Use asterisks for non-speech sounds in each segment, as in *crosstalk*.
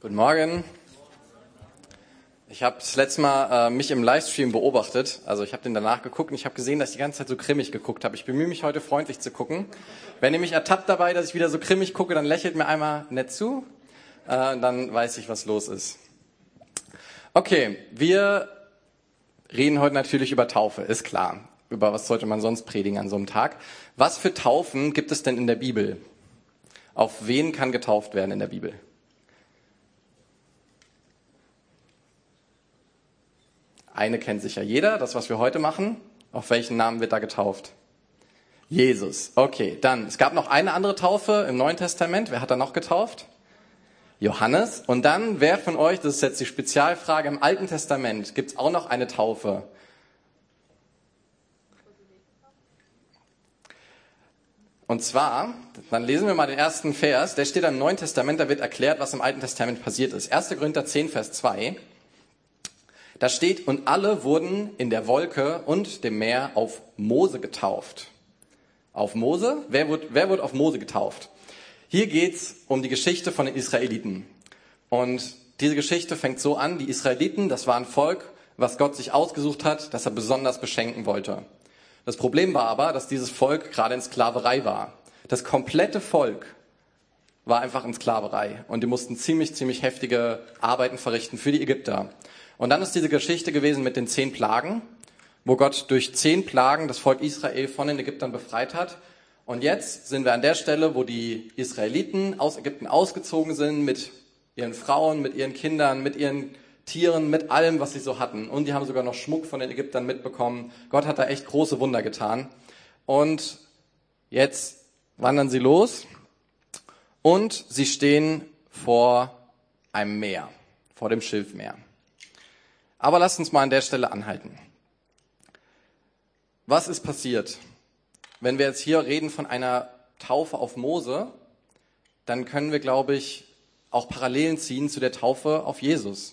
Guten Morgen. Ich habe das letzte Mal äh, mich im Livestream beobachtet. Also ich habe den danach geguckt und ich habe gesehen, dass ich die ganze Zeit so grimmig geguckt habe. Ich bemühe mich heute freundlich zu gucken. Wenn ihr mich ertappt dabei, dass ich wieder so grimmig gucke, dann lächelt mir einmal nett zu. Äh, dann weiß ich, was los ist. Okay, wir reden heute natürlich über Taufe, ist klar. Über was sollte man sonst predigen an so einem Tag? Was für Taufen gibt es denn in der Bibel? Auf wen kann getauft werden in der Bibel? Eine kennt sicher jeder, das, was wir heute machen. Auf welchen Namen wird da getauft? Jesus. Okay, dann, es gab noch eine andere Taufe im Neuen Testament. Wer hat da noch getauft? Johannes. Und dann, wer von euch, das ist jetzt die Spezialfrage, im Alten Testament gibt es auch noch eine Taufe. Und zwar, dann lesen wir mal den ersten Vers, der steht im Neuen Testament, da wird erklärt, was im Alten Testament passiert ist. 1. Korinther 10, Vers 2. Da steht, und alle wurden in der Wolke und dem Meer auf Mose getauft. Auf Mose? Wer wurde, wer wurde auf Mose getauft? Hier geht's um die Geschichte von den Israeliten. Und diese Geschichte fängt so an, die Israeliten, das war ein Volk, was Gott sich ausgesucht hat, das er besonders beschenken wollte. Das Problem war aber, dass dieses Volk gerade in Sklaverei war. Das komplette Volk war einfach in Sklaverei und die mussten ziemlich, ziemlich heftige Arbeiten verrichten für die Ägypter. Und dann ist diese Geschichte gewesen mit den zehn Plagen, wo Gott durch zehn Plagen das Volk Israel von den Ägyptern befreit hat. Und jetzt sind wir an der Stelle, wo die Israeliten aus Ägypten ausgezogen sind mit ihren Frauen, mit ihren Kindern, mit ihren Tieren, mit allem, was sie so hatten. Und die haben sogar noch Schmuck von den Ägyptern mitbekommen. Gott hat da echt große Wunder getan. Und jetzt wandern sie los und sie stehen vor einem Meer, vor dem Schilfmeer. Aber lasst uns mal an der Stelle anhalten. Was ist passiert? Wenn wir jetzt hier reden von einer Taufe auf Mose, dann können wir, glaube ich, auch Parallelen ziehen zu der Taufe auf Jesus.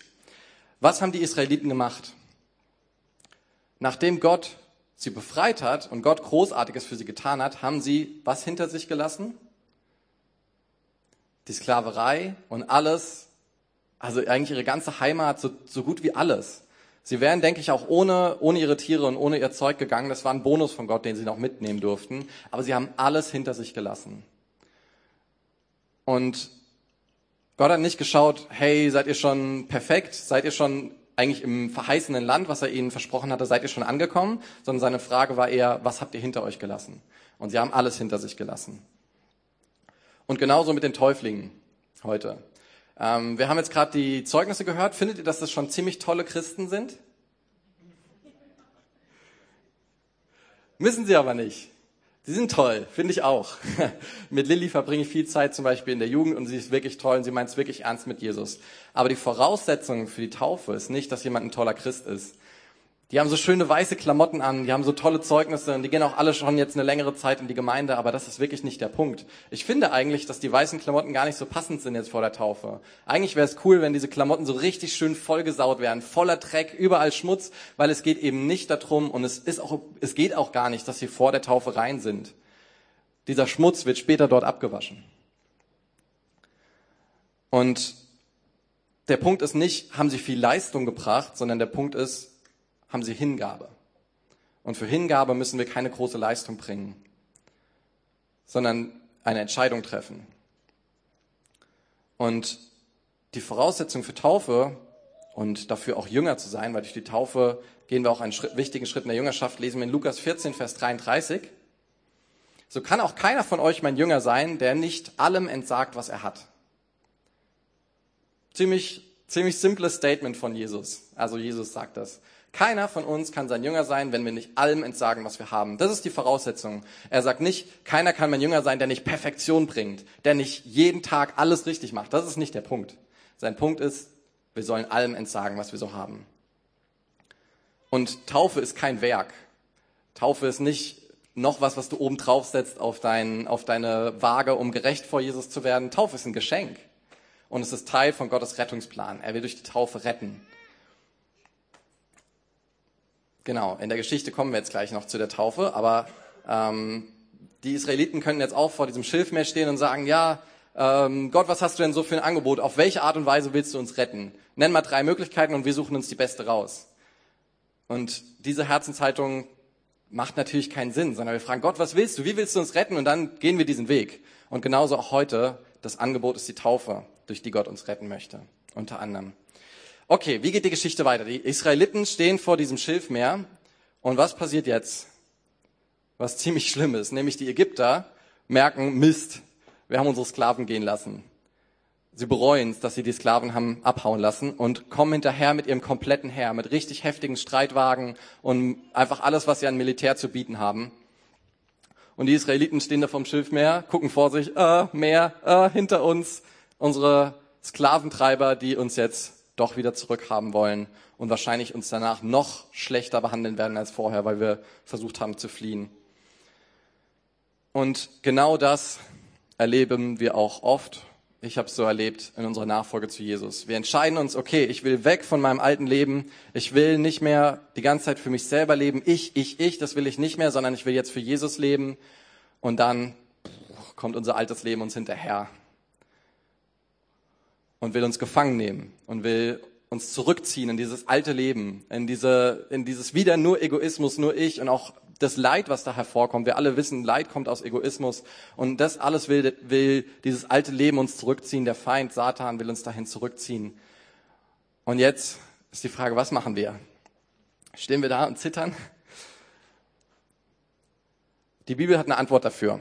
Was haben die Israeliten gemacht? Nachdem Gott sie befreit hat und Gott Großartiges für sie getan hat, haben sie was hinter sich gelassen? Die Sklaverei und alles, also eigentlich ihre ganze Heimat, so, so gut wie alles. Sie wären, denke ich, auch ohne, ohne ihre Tiere und ohne ihr Zeug gegangen. Das war ein Bonus von Gott, den sie noch mitnehmen durften. Aber sie haben alles hinter sich gelassen. Und Gott hat nicht geschaut, hey, seid ihr schon perfekt? Seid ihr schon eigentlich im verheißenen Land, was er ihnen versprochen hatte, seid ihr schon angekommen? Sondern seine Frage war eher, was habt ihr hinter euch gelassen? Und sie haben alles hinter sich gelassen. Und genauso mit den Täuflingen heute. Ähm, wir haben jetzt gerade die Zeugnisse gehört. Findet ihr, dass das schon ziemlich tolle Christen sind? Müssen sie aber nicht. Sie sind toll, finde ich auch. *laughs* mit Lilly verbringe ich viel Zeit zum Beispiel in der Jugend und sie ist wirklich toll und sie meint es wirklich ernst mit Jesus. Aber die Voraussetzung für die Taufe ist nicht, dass jemand ein toller Christ ist. Die haben so schöne weiße Klamotten an, die haben so tolle Zeugnisse und die gehen auch alle schon jetzt eine längere Zeit in die Gemeinde, aber das ist wirklich nicht der Punkt. Ich finde eigentlich, dass die weißen Klamotten gar nicht so passend sind jetzt vor der Taufe. Eigentlich wäre es cool, wenn diese Klamotten so richtig schön vollgesaut wären, voller Dreck, überall Schmutz, weil es geht eben nicht darum und es ist auch, es geht auch gar nicht, dass sie vor der Taufe rein sind. Dieser Schmutz wird später dort abgewaschen. Und der Punkt ist nicht, haben sie viel Leistung gebracht, sondern der Punkt ist, haben sie Hingabe. Und für Hingabe müssen wir keine große Leistung bringen, sondern eine Entscheidung treffen. Und die Voraussetzung für Taufe und dafür auch Jünger zu sein, weil durch die Taufe gehen wir auch einen Schritt, wichtigen Schritt in der Jüngerschaft, lesen wir in Lukas 14, Vers 33. So kann auch keiner von euch mein Jünger sein, der nicht allem entsagt, was er hat. Ziemlich, ziemlich simples Statement von Jesus. Also Jesus sagt das. Keiner von uns kann sein Jünger sein, wenn wir nicht allem entsagen, was wir haben. Das ist die Voraussetzung. Er sagt nicht, keiner kann mein Jünger sein, der nicht Perfektion bringt, der nicht jeden Tag alles richtig macht. Das ist nicht der Punkt. Sein Punkt ist, wir sollen allem entsagen, was wir so haben. Und Taufe ist kein Werk. Taufe ist nicht noch was, was du oben drauf setzt auf, dein, auf deine Waage, um gerecht vor Jesus zu werden. Taufe ist ein Geschenk. Und es ist Teil von Gottes Rettungsplan. Er will durch die Taufe retten. Genau, in der Geschichte kommen wir jetzt gleich noch zu der Taufe, aber ähm, die Israeliten können jetzt auch vor diesem Schilfmeer stehen und sagen, ja, ähm, Gott, was hast du denn so für ein Angebot? Auf welche Art und Weise willst du uns retten? Nenn mal drei Möglichkeiten und wir suchen uns die beste raus. Und diese Herzenshaltung macht natürlich keinen Sinn, sondern wir fragen Gott, was willst du? Wie willst du uns retten? Und dann gehen wir diesen Weg. Und genauso auch heute, das Angebot ist die Taufe, durch die Gott uns retten möchte, unter anderem. Okay, wie geht die Geschichte weiter? Die Israeliten stehen vor diesem Schilfmeer und was passiert jetzt? Was *laughs* ziemlich schlimm ist, nämlich die Ägypter merken, Mist, wir haben unsere Sklaven gehen lassen. Sie bereuen es, dass sie die Sklaven haben abhauen lassen und kommen hinterher mit ihrem kompletten Heer, mit richtig heftigen Streitwagen und einfach alles, was sie an Militär zu bieten haben. Und die Israeliten stehen da vom Schilfmeer, gucken vor sich, äh, Meer, äh, hinter uns, unsere Sklaventreiber, die uns jetzt doch wieder zurückhaben wollen und wahrscheinlich uns danach noch schlechter behandeln werden als vorher, weil wir versucht haben zu fliehen. Und genau das erleben wir auch oft ich habe es so erlebt in unserer Nachfolge zu Jesus. Wir entscheiden uns, okay, ich will weg von meinem alten Leben. Ich will nicht mehr die ganze Zeit für mich selber leben. Ich, ich, ich, das will ich nicht mehr, sondern ich will jetzt für Jesus leben. Und dann kommt unser altes Leben uns hinterher und will uns gefangen nehmen und will uns zurückziehen in dieses alte Leben, in diese, in dieses wieder nur Egoismus, nur ich und auch das Leid, was da hervorkommt. Wir alle wissen, Leid kommt aus Egoismus. Und das alles will, will dieses alte Leben uns zurückziehen. Der Feind, Satan, will uns dahin zurückziehen. Und jetzt ist die Frage, was machen wir? Stehen wir da und zittern? Die Bibel hat eine Antwort dafür.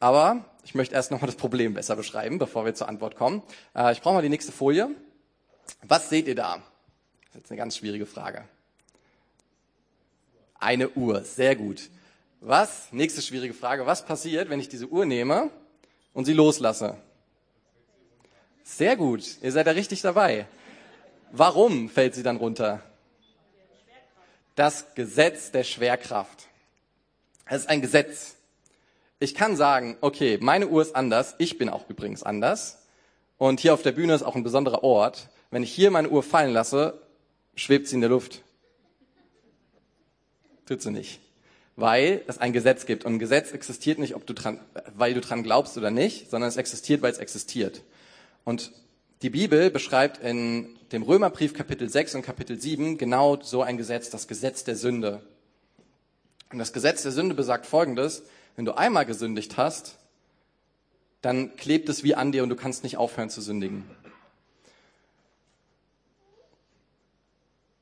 Aber ich möchte erst nochmal das Problem besser beschreiben, bevor wir zur Antwort kommen. Äh, ich brauche mal die nächste Folie. Was seht ihr da? Das ist jetzt eine ganz schwierige Frage. Eine Uhr, sehr gut. Was, nächste schwierige Frage, was passiert, wenn ich diese Uhr nehme und sie loslasse? Sehr gut, ihr seid da richtig dabei. Warum fällt sie dann runter? Das Gesetz der Schwerkraft. Es ist ein Gesetz. Ich kann sagen, okay, meine Uhr ist anders, ich bin auch übrigens anders. Und hier auf der Bühne ist auch ein besonderer Ort. Wenn ich hier meine Uhr fallen lasse, schwebt sie in der Luft. Tut sie nicht. Weil es ein Gesetz gibt. Und ein Gesetz existiert nicht, ob du dran, weil du dran glaubst oder nicht, sondern es existiert, weil es existiert. Und die Bibel beschreibt in dem Römerbrief Kapitel 6 und Kapitel 7 genau so ein Gesetz, das Gesetz der Sünde. Und das Gesetz der Sünde besagt Folgendes, wenn du einmal gesündigt hast, dann klebt es wie an dir und du kannst nicht aufhören zu sündigen.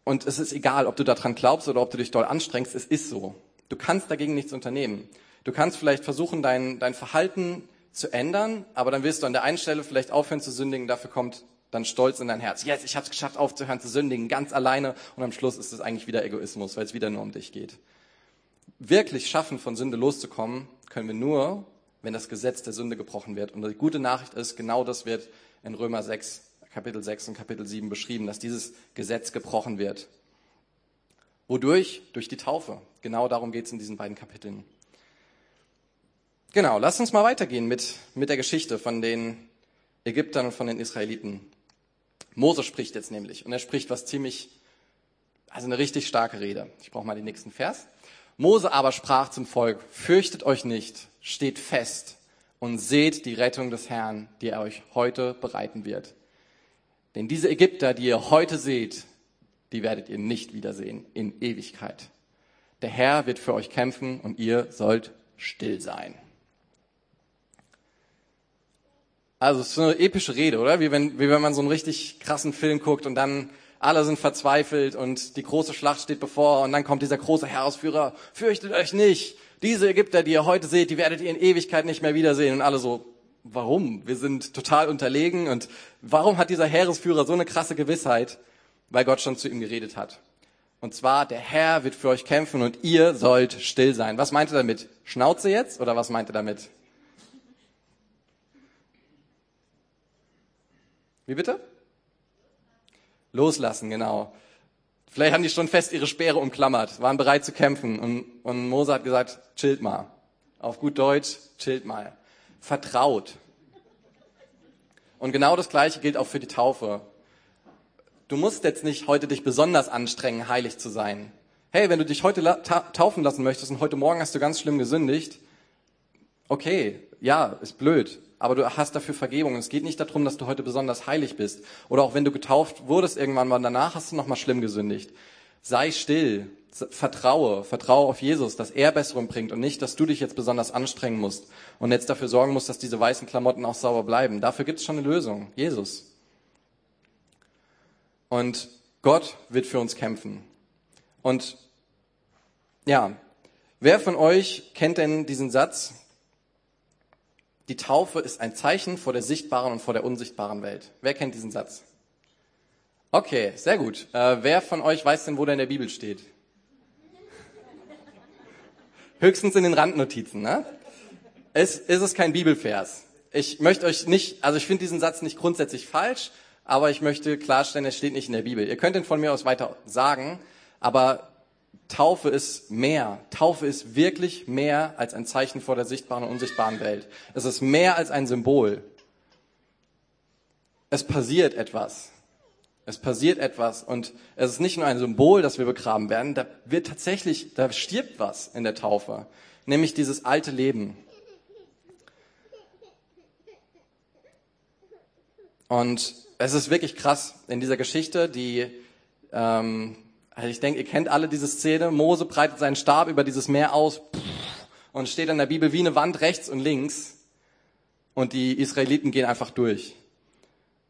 Und es ist egal, ob du daran glaubst oder ob du dich doll anstrengst, es ist so. Du kannst dagegen nichts unternehmen. Du kannst vielleicht versuchen, dein, dein Verhalten zu ändern, aber dann wirst du an der einen Stelle vielleicht aufhören zu sündigen, dafür kommt dann Stolz in dein Herz. Yes, ich habe es geschafft, aufzuhören zu sündigen, ganz alleine und am Schluss ist es eigentlich wieder Egoismus, weil es wieder nur um dich geht. Wirklich schaffen, von Sünde loszukommen, können wir nur, wenn das Gesetz der Sünde gebrochen wird. Und die gute Nachricht ist, genau das wird in Römer 6 Kapitel 6 und Kapitel 7 beschrieben, dass dieses Gesetz gebrochen wird. Wodurch? Durch die Taufe. Genau darum geht es in diesen beiden Kapiteln. Genau, lasst uns mal weitergehen mit, mit der Geschichte von den Ägyptern und von den Israeliten. Mose spricht jetzt nämlich und er spricht was ziemlich, also eine richtig starke Rede. Ich brauche mal den nächsten Vers. Mose aber sprach zum Volk, fürchtet euch nicht, steht fest und seht die Rettung des Herrn, die er euch heute bereiten wird. Denn diese Ägypter, die ihr heute seht, die werdet ihr nicht wiedersehen in Ewigkeit. Der Herr wird für euch kämpfen und ihr sollt still sein. Also es ist eine epische Rede, oder? Wie wenn, wie wenn man so einen richtig krassen Film guckt und dann alle sind verzweifelt und die große Schlacht steht bevor und dann kommt dieser große Herausführer, fürchtet euch nicht. Diese Ägypter, die ihr heute seht, die werdet ihr in Ewigkeit nicht mehr wiedersehen. Und alle so, warum? Wir sind total unterlegen und warum hat dieser Heeresführer so eine krasse Gewissheit? Weil Gott schon zu ihm geredet hat. Und zwar, der Herr wird für euch kämpfen und ihr sollt still sein. Was meint er damit? Schnauze jetzt oder was meint er damit? Wie bitte? Loslassen, genau. Vielleicht haben die schon fest ihre Speere umklammert, waren bereit zu kämpfen und, und Mose hat gesagt, chillt mal. Auf gut Deutsch, chillt mal vertraut. Und genau das Gleiche gilt auch für die Taufe. Du musst jetzt nicht heute dich besonders anstrengen, heilig zu sein. Hey, wenn du dich heute taufen lassen möchtest und heute Morgen hast du ganz schlimm gesündigt, okay, ja, ist blöd, aber du hast dafür Vergebung. Es geht nicht darum, dass du heute besonders heilig bist. Oder auch wenn du getauft wurdest irgendwann mal, danach hast du nochmal schlimm gesündigt. Sei still, vertraue, vertraue auf Jesus, dass er Besserung bringt und nicht, dass du dich jetzt besonders anstrengen musst und jetzt dafür sorgen musst, dass diese weißen Klamotten auch sauber bleiben. Dafür gibt es schon eine Lösung, Jesus. Und Gott wird für uns kämpfen. Und ja, wer von euch kennt denn diesen Satz? Die Taufe ist ein Zeichen vor der sichtbaren und vor der unsichtbaren Welt. Wer kennt diesen Satz? Okay, sehr gut. Äh, wer von euch weiß denn, wo der in der Bibel steht? Höchstens in den Randnotizen, ne? Es, ist es kein Bibelvers. Ich möchte euch nicht, also ich finde diesen Satz nicht grundsätzlich falsch, aber ich möchte klarstellen, es steht nicht in der Bibel. Ihr könnt ihn von mir aus weiter sagen, aber Taufe ist mehr. Taufe ist wirklich mehr als ein Zeichen vor der sichtbaren und unsichtbaren Welt. Es ist mehr als ein Symbol. Es passiert etwas. Es passiert etwas und es ist nicht nur ein Symbol, dass wir begraben werden, da wird tatsächlich, da stirbt was in der Taufe, nämlich dieses alte Leben. Und es ist wirklich krass in dieser Geschichte, die, ähm, also ich denke, ihr kennt alle diese Szene. Mose breitet seinen Stab über dieses Meer aus und steht in der Bibel wie eine Wand rechts und links und die Israeliten gehen einfach durch.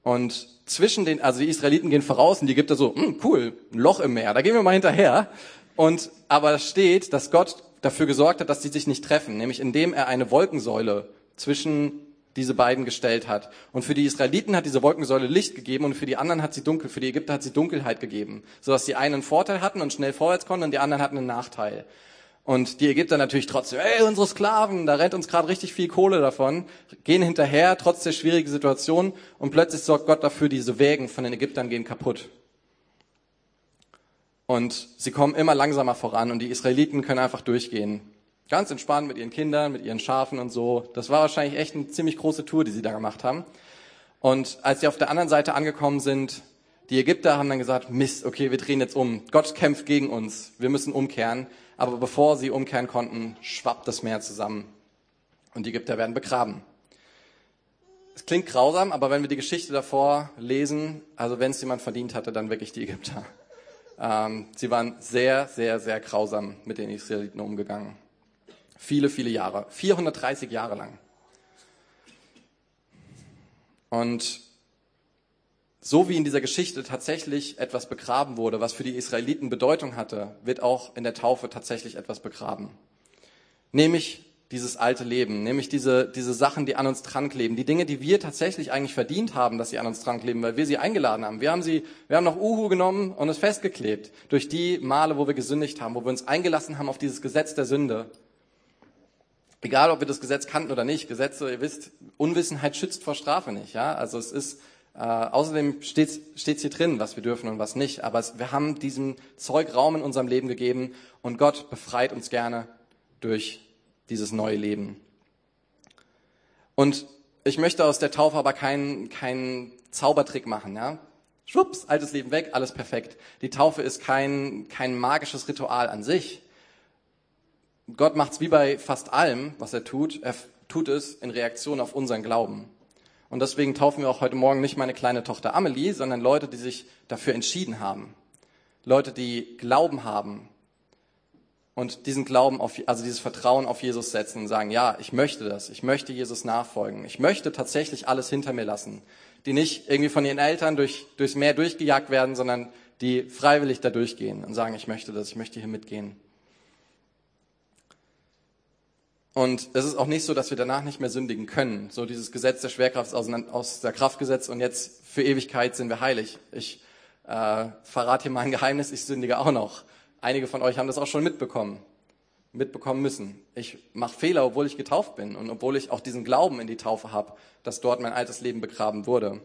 Und zwischen den, also die Israeliten gehen voraus und die Ägypter so, hm, cool, ein Loch im Meer, da gehen wir mal hinterher. Und aber steht, dass Gott dafür gesorgt hat, dass sie sich nicht treffen, nämlich indem er eine Wolkensäule zwischen diese beiden gestellt hat. Und für die Israeliten hat diese Wolkensäule Licht gegeben und für die anderen hat sie dunkel, für die Ägypter hat sie Dunkelheit gegeben, sodass die einen einen Vorteil hatten und schnell vorwärts konnten und die anderen hatten einen Nachteil. Und die Ägypter natürlich trotzdem, ey, unsere Sklaven, da rennt uns gerade richtig viel Kohle davon, gehen hinterher, trotz der schwierigen Situation, und plötzlich sorgt Gott dafür, diese Wägen von den Ägyptern gehen kaputt. Und sie kommen immer langsamer voran und die Israeliten können einfach durchgehen. Ganz entspannt mit ihren Kindern, mit ihren Schafen und so. Das war wahrscheinlich echt eine ziemlich große Tour, die sie da gemacht haben. Und als sie auf der anderen Seite angekommen sind, die Ägypter haben dann gesagt, Mist, okay, wir drehen jetzt um. Gott kämpft gegen uns. Wir müssen umkehren. Aber bevor sie umkehren konnten, schwappt das Meer zusammen. Und die Ägypter werden begraben. Es klingt grausam, aber wenn wir die Geschichte davor lesen, also wenn es jemand verdient hatte, dann wirklich die Ägypter. Ähm, sie waren sehr, sehr, sehr grausam mit den Israeliten umgegangen. Viele, viele Jahre. 430 Jahre lang. Und so wie in dieser Geschichte tatsächlich etwas begraben wurde, was für die Israeliten Bedeutung hatte, wird auch in der Taufe tatsächlich etwas begraben. Nämlich dieses alte Leben, nämlich diese, diese Sachen, die an uns dran kleben, die Dinge, die wir tatsächlich eigentlich verdient haben, dass sie an uns dran kleben, weil wir sie eingeladen haben. Wir haben sie, wir haben noch Uhu genommen und es festgeklebt. Durch die Male, wo wir gesündigt haben, wo wir uns eingelassen haben auf dieses Gesetz der Sünde. Egal, ob wir das Gesetz kannten oder nicht. Gesetze, ihr wisst, Unwissenheit schützt vor Strafe nicht. Ja, also es ist äh, außerdem steht es hier drin, was wir dürfen und was nicht. Aber es, wir haben diesem Zeug Raum in unserem Leben gegeben und Gott befreit uns gerne durch dieses neue Leben. Und ich möchte aus der Taufe aber keinen keinen Zaubertrick machen. Ja? Schwupps, altes Leben weg, alles perfekt. Die Taufe ist kein, kein magisches Ritual an sich. Gott macht es wie bei fast allem, was er tut. Er tut es in Reaktion auf unseren Glauben. Und deswegen taufen wir auch heute Morgen nicht meine kleine Tochter Amelie, sondern Leute, die sich dafür entschieden haben. Leute, die Glauben haben und diesen Glauben auf, also dieses Vertrauen auf Jesus setzen und sagen, ja, ich möchte das. Ich möchte Jesus nachfolgen. Ich möchte tatsächlich alles hinter mir lassen. Die nicht irgendwie von ihren Eltern durch, durchs Meer durchgejagt werden, sondern die freiwillig da durchgehen und sagen, ich möchte das, ich möchte hier mitgehen. Und es ist auch nicht so, dass wir danach nicht mehr sündigen können. So dieses Gesetz der Schwerkraft ist aus der Kraft gesetzt und jetzt für Ewigkeit sind wir heilig. Ich äh, verrate hier mal ein Geheimnis, ich sündige auch noch. Einige von euch haben das auch schon mitbekommen, mitbekommen müssen. Ich mache Fehler, obwohl ich getauft bin und obwohl ich auch diesen Glauben in die Taufe habe, dass dort mein altes Leben begraben wurde.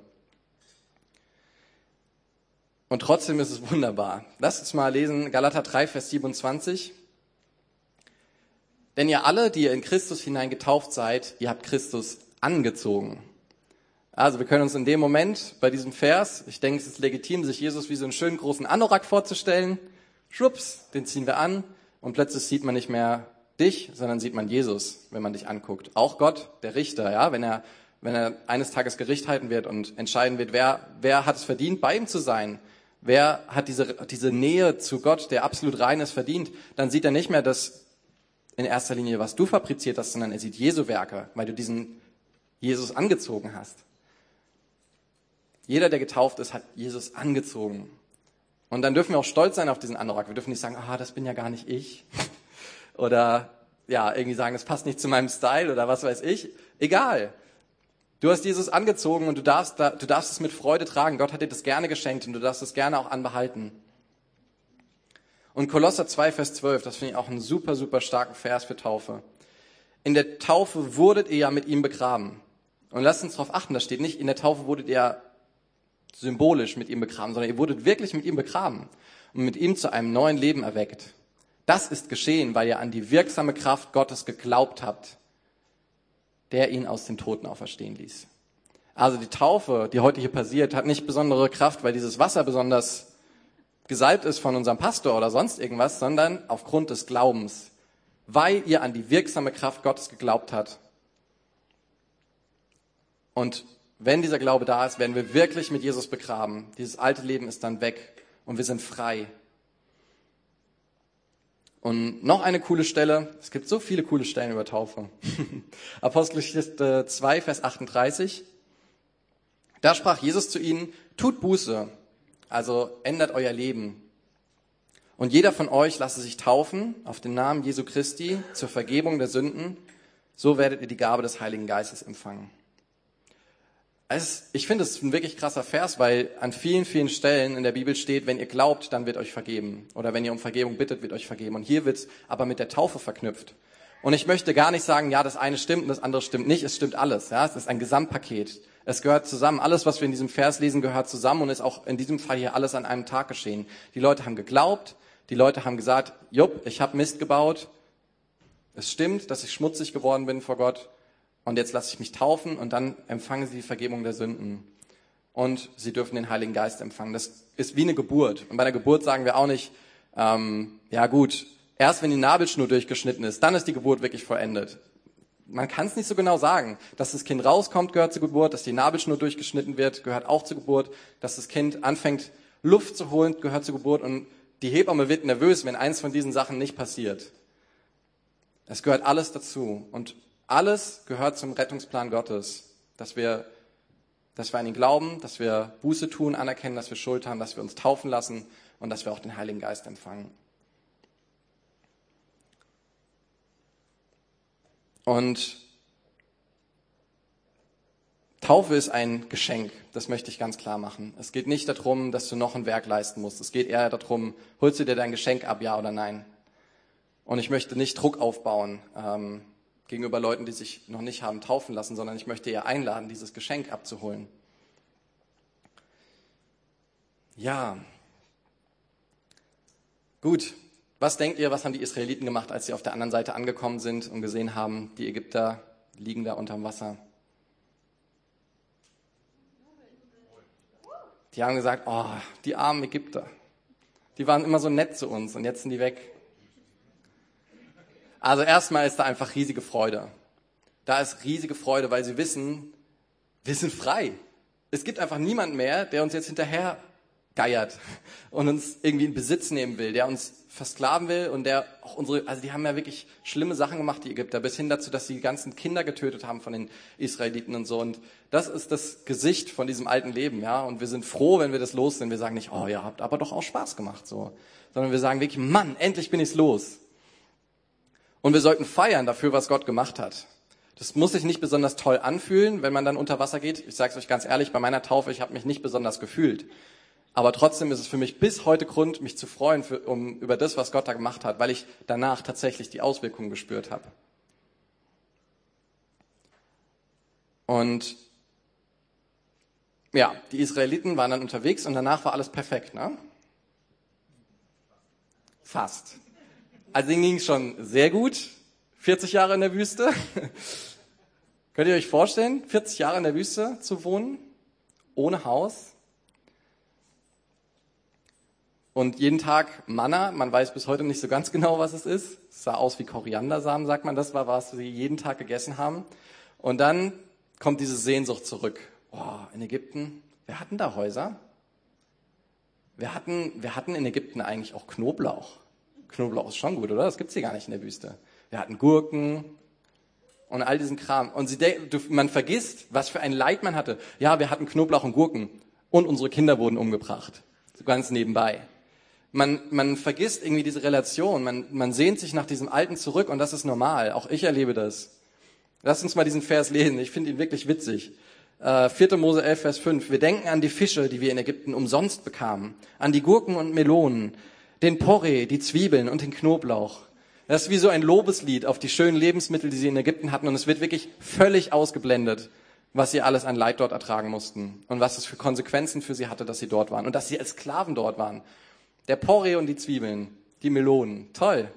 Und trotzdem ist es wunderbar. Lass uns mal lesen, Galater 3, Vers 27. Denn ihr alle, die ihr in Christus hinein getauft seid, ihr habt Christus angezogen. Also wir können uns in dem Moment bei diesem Vers, ich denke, es ist legitim, sich Jesus wie so einen schönen großen Anorak vorzustellen. Schwupps, den ziehen wir an und plötzlich sieht man nicht mehr dich, sondern sieht man Jesus, wenn man dich anguckt. Auch Gott, der Richter, ja, wenn er wenn er eines Tages Gericht halten wird und entscheiden wird, wer, wer hat es verdient, bei ihm zu sein, wer hat diese, diese Nähe zu Gott, der absolut rein ist, verdient, dann sieht er nicht mehr das in erster Linie, was du fabriziert hast, sondern er sieht Jesu Werke, weil du diesen Jesus angezogen hast. Jeder, der getauft ist, hat Jesus angezogen. Und dann dürfen wir auch stolz sein auf diesen Anorak. Wir dürfen nicht sagen, ah, das bin ja gar nicht ich. *laughs* Oder ja, irgendwie sagen, es passt nicht zu meinem Style oder was weiß ich. Egal. Du hast Jesus angezogen und du darfst, du darfst es mit Freude tragen. Gott hat dir das gerne geschenkt und du darfst es gerne auch anbehalten. Und Kolosser 2, Vers 12, das finde ich auch einen super, super starken Vers für Taufe. In der Taufe wurdet ihr ja mit ihm begraben. Und lasst uns darauf achten, da steht nicht, in der Taufe wurdet ihr symbolisch mit ihm begraben, sondern ihr wurdet wirklich mit ihm begraben und mit ihm zu einem neuen Leben erweckt. Das ist geschehen, weil ihr an die wirksame Kraft Gottes geglaubt habt, der ihn aus den Toten auferstehen ließ. Also die Taufe, die heute hier passiert, hat nicht besondere Kraft, weil dieses Wasser besonders gesalbt ist von unserem Pastor oder sonst irgendwas, sondern aufgrund des Glaubens, weil ihr an die wirksame Kraft Gottes geglaubt habt. Und wenn dieser Glaube da ist, werden wir wirklich mit Jesus begraben. Dieses alte Leben ist dann weg und wir sind frei. Und noch eine coole Stelle, es gibt so viele coole Stellen über Taufe. *laughs* Apostelgeschichte 2, Vers 38. Da sprach Jesus zu ihnen, tut Buße, also ändert euer Leben. Und jeder von euch lasse sich taufen auf den Namen Jesu Christi zur Vergebung der Sünden, so werdet ihr die Gabe des Heiligen Geistes empfangen. Es, ich finde es ein wirklich krasser Vers, weil an vielen, vielen Stellen in der Bibel steht, wenn ihr glaubt, dann wird euch vergeben. Oder wenn ihr um Vergebung bittet, wird euch vergeben. Und hier wird es aber mit der Taufe verknüpft. Und ich möchte gar nicht sagen, ja, das eine stimmt und das andere stimmt nicht. Es stimmt alles. Ja, es ist ein Gesamtpaket. Es gehört zusammen. Alles, was wir in diesem Vers lesen, gehört zusammen und ist auch in diesem Fall hier alles an einem Tag geschehen. Die Leute haben geglaubt. Die Leute haben gesagt, jupp, ich habe Mist gebaut. Es stimmt, dass ich schmutzig geworden bin vor Gott und jetzt lasse ich mich taufen und dann empfangen sie die Vergebung der Sünden. Und sie dürfen den Heiligen Geist empfangen. Das ist wie eine Geburt. Und bei der Geburt sagen wir auch nicht, ähm, ja gut, erst wenn die Nabelschnur durchgeschnitten ist, dann ist die Geburt wirklich vollendet. Man kann es nicht so genau sagen. Dass das Kind rauskommt, gehört zur Geburt. Dass die Nabelschnur durchgeschnitten wird, gehört auch zur Geburt. Dass das Kind anfängt, Luft zu holen, gehört zur Geburt. Und die Hebamme wird nervös, wenn eins von diesen Sachen nicht passiert. Es gehört alles dazu. Und alles gehört zum Rettungsplan Gottes, dass wir, dass wir an ihn glauben, dass wir Buße tun, anerkennen, dass wir Schuld haben, dass wir uns taufen lassen und dass wir auch den Heiligen Geist empfangen. Und Taufe ist ein Geschenk, das möchte ich ganz klar machen. Es geht nicht darum, dass du noch ein Werk leisten musst. Es geht eher darum, holst du dir dein Geschenk ab, ja oder nein. Und ich möchte nicht Druck aufbauen. Ähm, gegenüber Leuten, die sich noch nicht haben taufen lassen, sondern ich möchte ihr einladen, dieses Geschenk abzuholen. Ja. Gut. Was denkt ihr, was haben die Israeliten gemacht, als sie auf der anderen Seite angekommen sind und gesehen haben, die Ägypter liegen da unterm Wasser? Die haben gesagt, oh, die armen Ägypter. Die waren immer so nett zu uns und jetzt sind die weg. Also erstmal ist da einfach riesige Freude. Da ist riesige Freude, weil sie wissen, wir sind frei. Es gibt einfach niemanden mehr, der uns jetzt hinterher geiert und uns irgendwie in Besitz nehmen will, der uns versklaven will und der auch unsere, also die haben ja wirklich schlimme Sachen gemacht, die Ägypter, bis hin dazu, dass sie die ganzen Kinder getötet haben von den Israeliten und so. Und das ist das Gesicht von diesem alten Leben, ja. Und wir sind froh, wenn wir das los sind. Wir sagen nicht, oh, ihr habt aber doch auch Spaß gemacht, so. Sondern wir sagen wirklich, Mann, endlich bin ich's los. Und wir sollten feiern dafür, was Gott gemacht hat. Das muss sich nicht besonders toll anfühlen, wenn man dann unter Wasser geht. Ich sage es euch ganz ehrlich, bei meiner Taufe, ich habe mich nicht besonders gefühlt. Aber trotzdem ist es für mich bis heute Grund, mich zu freuen für, um, über das, was Gott da gemacht hat, weil ich danach tatsächlich die Auswirkungen gespürt habe. Und ja, die Israeliten waren dann unterwegs und danach war alles perfekt, ne? Fast. Also denen ging es schon sehr gut. 40 Jahre in der Wüste. *laughs* Könnt ihr euch vorstellen, 40 Jahre in der Wüste zu wohnen, ohne Haus? Und jeden Tag Manna, man weiß bis heute nicht so ganz genau, was es ist. Es sah aus wie Koriandersamen, sagt man, das war, was sie jeden Tag gegessen haben. Und dann kommt diese Sehnsucht zurück. Oh, in Ägypten, wir hatten da Häuser. Wir hatten, wir hatten in Ägypten eigentlich auch Knoblauch. Knoblauch ist schon gut, oder? Das gibt's hier gar nicht in der Wüste. Wir hatten Gurken und all diesen Kram. Und sie, man vergisst, was für ein Leid man hatte. Ja, wir hatten Knoblauch und Gurken und unsere Kinder wurden umgebracht. So ganz nebenbei. Man, man vergisst irgendwie diese Relation. Man, man sehnt sich nach diesem Alten zurück und das ist normal. Auch ich erlebe das. Lass uns mal diesen Vers lesen. Ich finde ihn wirklich witzig. Äh, 4. Mose 11, Vers 5. Wir denken an die Fische, die wir in Ägypten umsonst bekamen, an die Gurken und Melonen, den Porree, die Zwiebeln und den Knoblauch. Das ist wie so ein Lobeslied auf die schönen Lebensmittel, die sie in Ägypten hatten und es wird wirklich völlig ausgeblendet, was sie alles an Leid dort ertragen mussten und was es für Konsequenzen für sie hatte, dass sie dort waren und dass sie als Sklaven dort waren. Der Porree und die Zwiebeln, die Melonen, toll.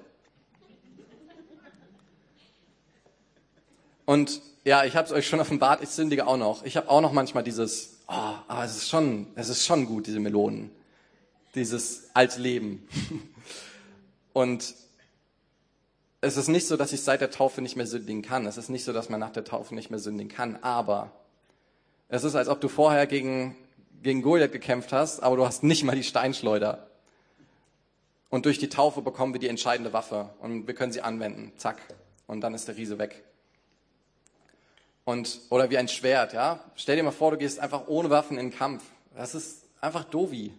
Und ja, ich habe es euch schon offenbart, ich sündige auch noch. Ich habe auch noch manchmal dieses, oh, aber es ist schon, es ist schon gut, diese Melonen, dieses alte Leben. *laughs* Und es ist nicht so, dass ich seit der Taufe nicht mehr sündigen kann. Es ist nicht so, dass man nach der Taufe nicht mehr sündigen kann. Aber es ist, als ob du vorher gegen, gegen Goliath gekämpft hast, aber du hast nicht mal die Steinschleuder. Und durch die Taufe bekommen wir die entscheidende Waffe und wir können sie anwenden. Zack. Und dann ist der Riese weg. Und, oder wie ein Schwert, ja. Stell dir mal vor, du gehst einfach ohne Waffen in den Kampf. Das ist einfach dovi.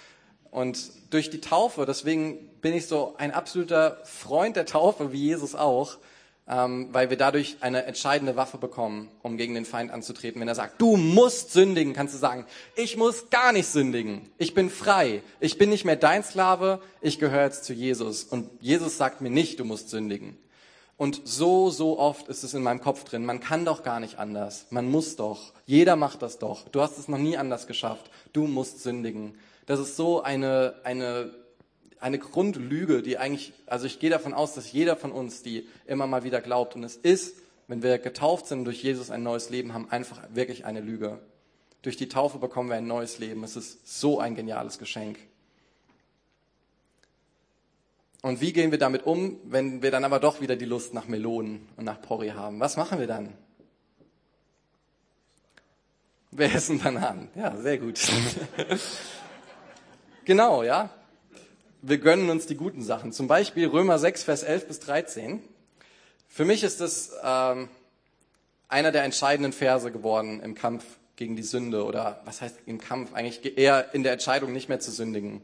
*laughs* Und durch die Taufe, deswegen bin ich so ein absoluter Freund der Taufe, wie Jesus auch, ähm, weil wir dadurch eine entscheidende Waffe bekommen, um gegen den Feind anzutreten. Wenn er sagt, du musst sündigen, kannst du sagen, ich muss gar nicht sündigen. Ich bin frei. Ich bin nicht mehr dein Sklave. Ich gehöre jetzt zu Jesus. Und Jesus sagt mir nicht, du musst sündigen. Und so, so oft ist es in meinem Kopf drin. Man kann doch gar nicht anders. Man muss doch. Jeder macht das doch. Du hast es noch nie anders geschafft. Du musst sündigen. Das ist so eine, eine, eine Grundlüge, die eigentlich, also ich gehe davon aus, dass jeder von uns die immer mal wieder glaubt. Und es ist, wenn wir getauft sind und durch Jesus ein neues Leben haben, einfach wirklich eine Lüge. Durch die Taufe bekommen wir ein neues Leben. Es ist so ein geniales Geschenk. Und wie gehen wir damit um, wenn wir dann aber doch wieder die Lust nach Melonen und nach Porree haben? Was machen wir dann? Wir essen Bananen. Ja, sehr gut. *laughs* genau, ja. Wir gönnen uns die guten Sachen. Zum Beispiel Römer 6, Vers 11 bis 13. Für mich ist das ähm, einer der entscheidenden Verse geworden im Kampf gegen die Sünde oder was heißt im Kampf eigentlich eher in der Entscheidung nicht mehr zu sündigen.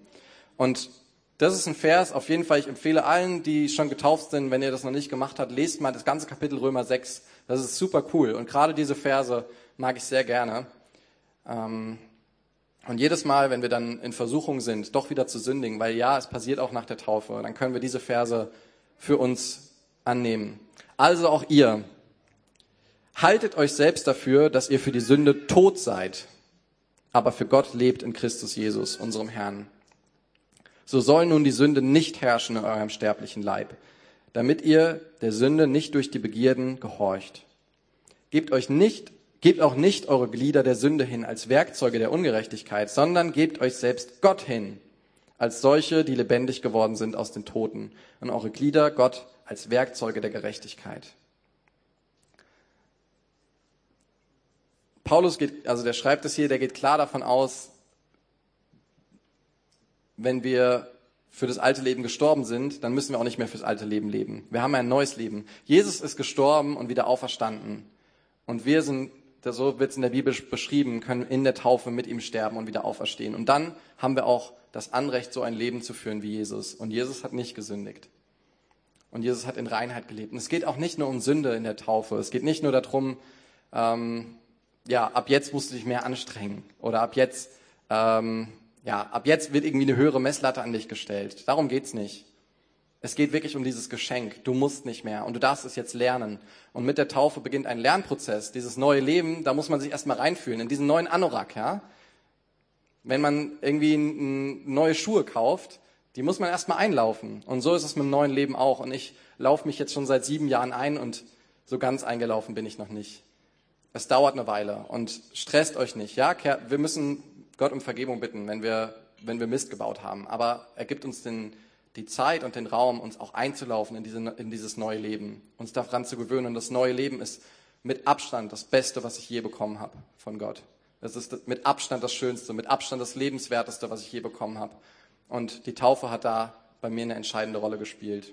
Und das ist ein Vers, auf jeden Fall, ich empfehle allen, die schon getauft sind, wenn ihr das noch nicht gemacht habt, lest mal das ganze Kapitel Römer 6. Das ist super cool. Und gerade diese Verse mag ich sehr gerne. Ähm, und jedes Mal, wenn wir dann in Versuchung sind, doch wieder zu sündigen, weil ja, es passiert auch nach der Taufe, dann können wir diese Verse für uns annehmen. Also auch ihr, haltet euch selbst dafür, dass ihr für die Sünde tot seid, aber für Gott lebt in Christus Jesus, unserem Herrn. So soll nun die Sünde nicht herrschen in eurem sterblichen Leib, damit ihr der Sünde nicht durch die Begierden gehorcht. Gebt euch nicht, gebt auch nicht eure Glieder der Sünde hin als Werkzeuge der Ungerechtigkeit, sondern gebt euch selbst Gott hin, als solche, die lebendig geworden sind aus den Toten, und eure Glieder Gott als Werkzeuge der Gerechtigkeit. Paulus geht, also der schreibt es hier, der geht klar davon aus, wenn wir für das alte Leben gestorben sind, dann müssen wir auch nicht mehr fürs alte Leben leben. Wir haben ein neues Leben. Jesus ist gestorben und wieder auferstanden. Und wir sind, so wird es in der Bibel beschrieben, können in der Taufe mit ihm sterben und wieder auferstehen. Und dann haben wir auch das Anrecht, so ein Leben zu führen wie Jesus. Und Jesus hat nicht gesündigt. Und Jesus hat in Reinheit gelebt. Und es geht auch nicht nur um Sünde in der Taufe. Es geht nicht nur darum, ähm, ja, ab jetzt musst du dich mehr anstrengen. Oder ab jetzt ähm, ja, ab jetzt wird irgendwie eine höhere Messlatte an dich gestellt. Darum geht's nicht. Es geht wirklich um dieses Geschenk. Du musst nicht mehr und du darfst es jetzt lernen. Und mit der Taufe beginnt ein Lernprozess. Dieses neue Leben, da muss man sich erstmal reinfühlen, in diesen neuen Anorak, ja. Wenn man irgendwie neue Schuhe kauft, die muss man erstmal einlaufen. Und so ist es mit dem neuen Leben auch. Und ich laufe mich jetzt schon seit sieben Jahren ein und so ganz eingelaufen bin ich noch nicht. Es dauert eine Weile und stresst euch nicht, ja. Wir müssen Gott um Vergebung bitten, wenn wir, wenn wir Mist gebaut haben. Aber er gibt uns den, die Zeit und den Raum, uns auch einzulaufen in, diese, in dieses neue Leben, uns daran zu gewöhnen. Und das neue Leben ist mit Abstand das Beste, was ich je bekommen habe von Gott. Das ist mit Abstand das Schönste, mit Abstand das Lebenswerteste, was ich je bekommen habe. Und die Taufe hat da bei mir eine entscheidende Rolle gespielt.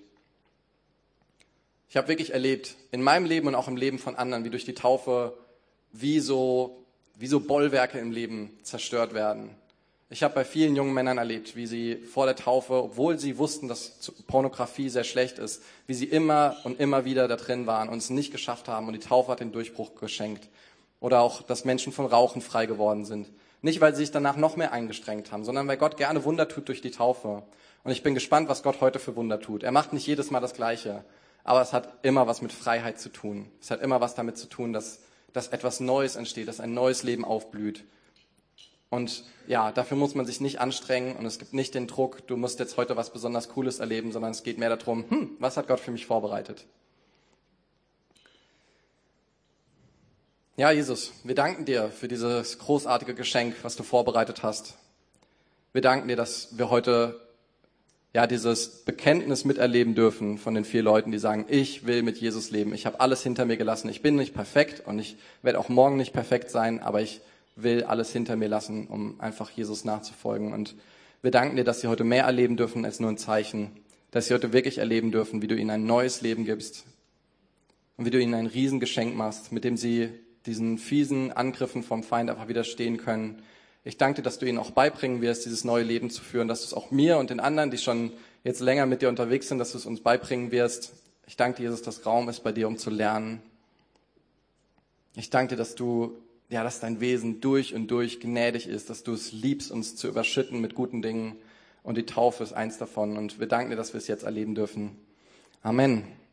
Ich habe wirklich erlebt, in meinem Leben und auch im Leben von anderen, wie durch die Taufe wie so, wie so Bollwerke im Leben zerstört werden. Ich habe bei vielen jungen Männern erlebt, wie sie vor der Taufe, obwohl sie wussten, dass Pornografie sehr schlecht ist, wie sie immer und immer wieder da drin waren und es nicht geschafft haben und die Taufe hat den Durchbruch geschenkt. Oder auch, dass Menschen von Rauchen frei geworden sind. Nicht, weil sie sich danach noch mehr eingestrengt haben, sondern weil Gott gerne Wunder tut durch die Taufe. Und ich bin gespannt, was Gott heute für Wunder tut. Er macht nicht jedes Mal das Gleiche, aber es hat immer was mit Freiheit zu tun. Es hat immer was damit zu tun, dass, dass etwas Neues entsteht, dass ein neues Leben aufblüht. Und ja, dafür muss man sich nicht anstrengen und es gibt nicht den Druck, du musst jetzt heute was besonders Cooles erleben, sondern es geht mehr darum, hm, was hat Gott für mich vorbereitet? Ja, Jesus, wir danken dir für dieses großartige Geschenk, was du vorbereitet hast. Wir danken dir, dass wir heute ja dieses Bekenntnis miterleben dürfen von den vier Leuten, die sagen, ich will mit Jesus leben. Ich habe alles hinter mir gelassen. Ich bin nicht perfekt und ich werde auch morgen nicht perfekt sein, aber ich will alles hinter mir lassen, um einfach Jesus nachzufolgen. Und wir danken dir, dass sie heute mehr erleben dürfen als nur ein Zeichen, dass sie heute wirklich erleben dürfen, wie du ihnen ein neues Leben gibst und wie du ihnen ein Riesengeschenk machst, mit dem sie diesen fiesen Angriffen vom Feind einfach widerstehen können. Ich danke dir, dass du ihnen auch beibringen wirst, dieses neue Leben zu führen, dass du es auch mir und den anderen, die schon jetzt länger mit dir unterwegs sind, dass du es uns beibringen wirst. Ich danke dir, Jesus, dass Raum ist bei dir, um zu lernen. Ich danke dir, dass du, ja, dass dein Wesen durch und durch gnädig ist, dass du es liebst, uns zu überschütten mit guten Dingen. Und die Taufe ist eins davon. Und wir danken dir, dass wir es jetzt erleben dürfen. Amen.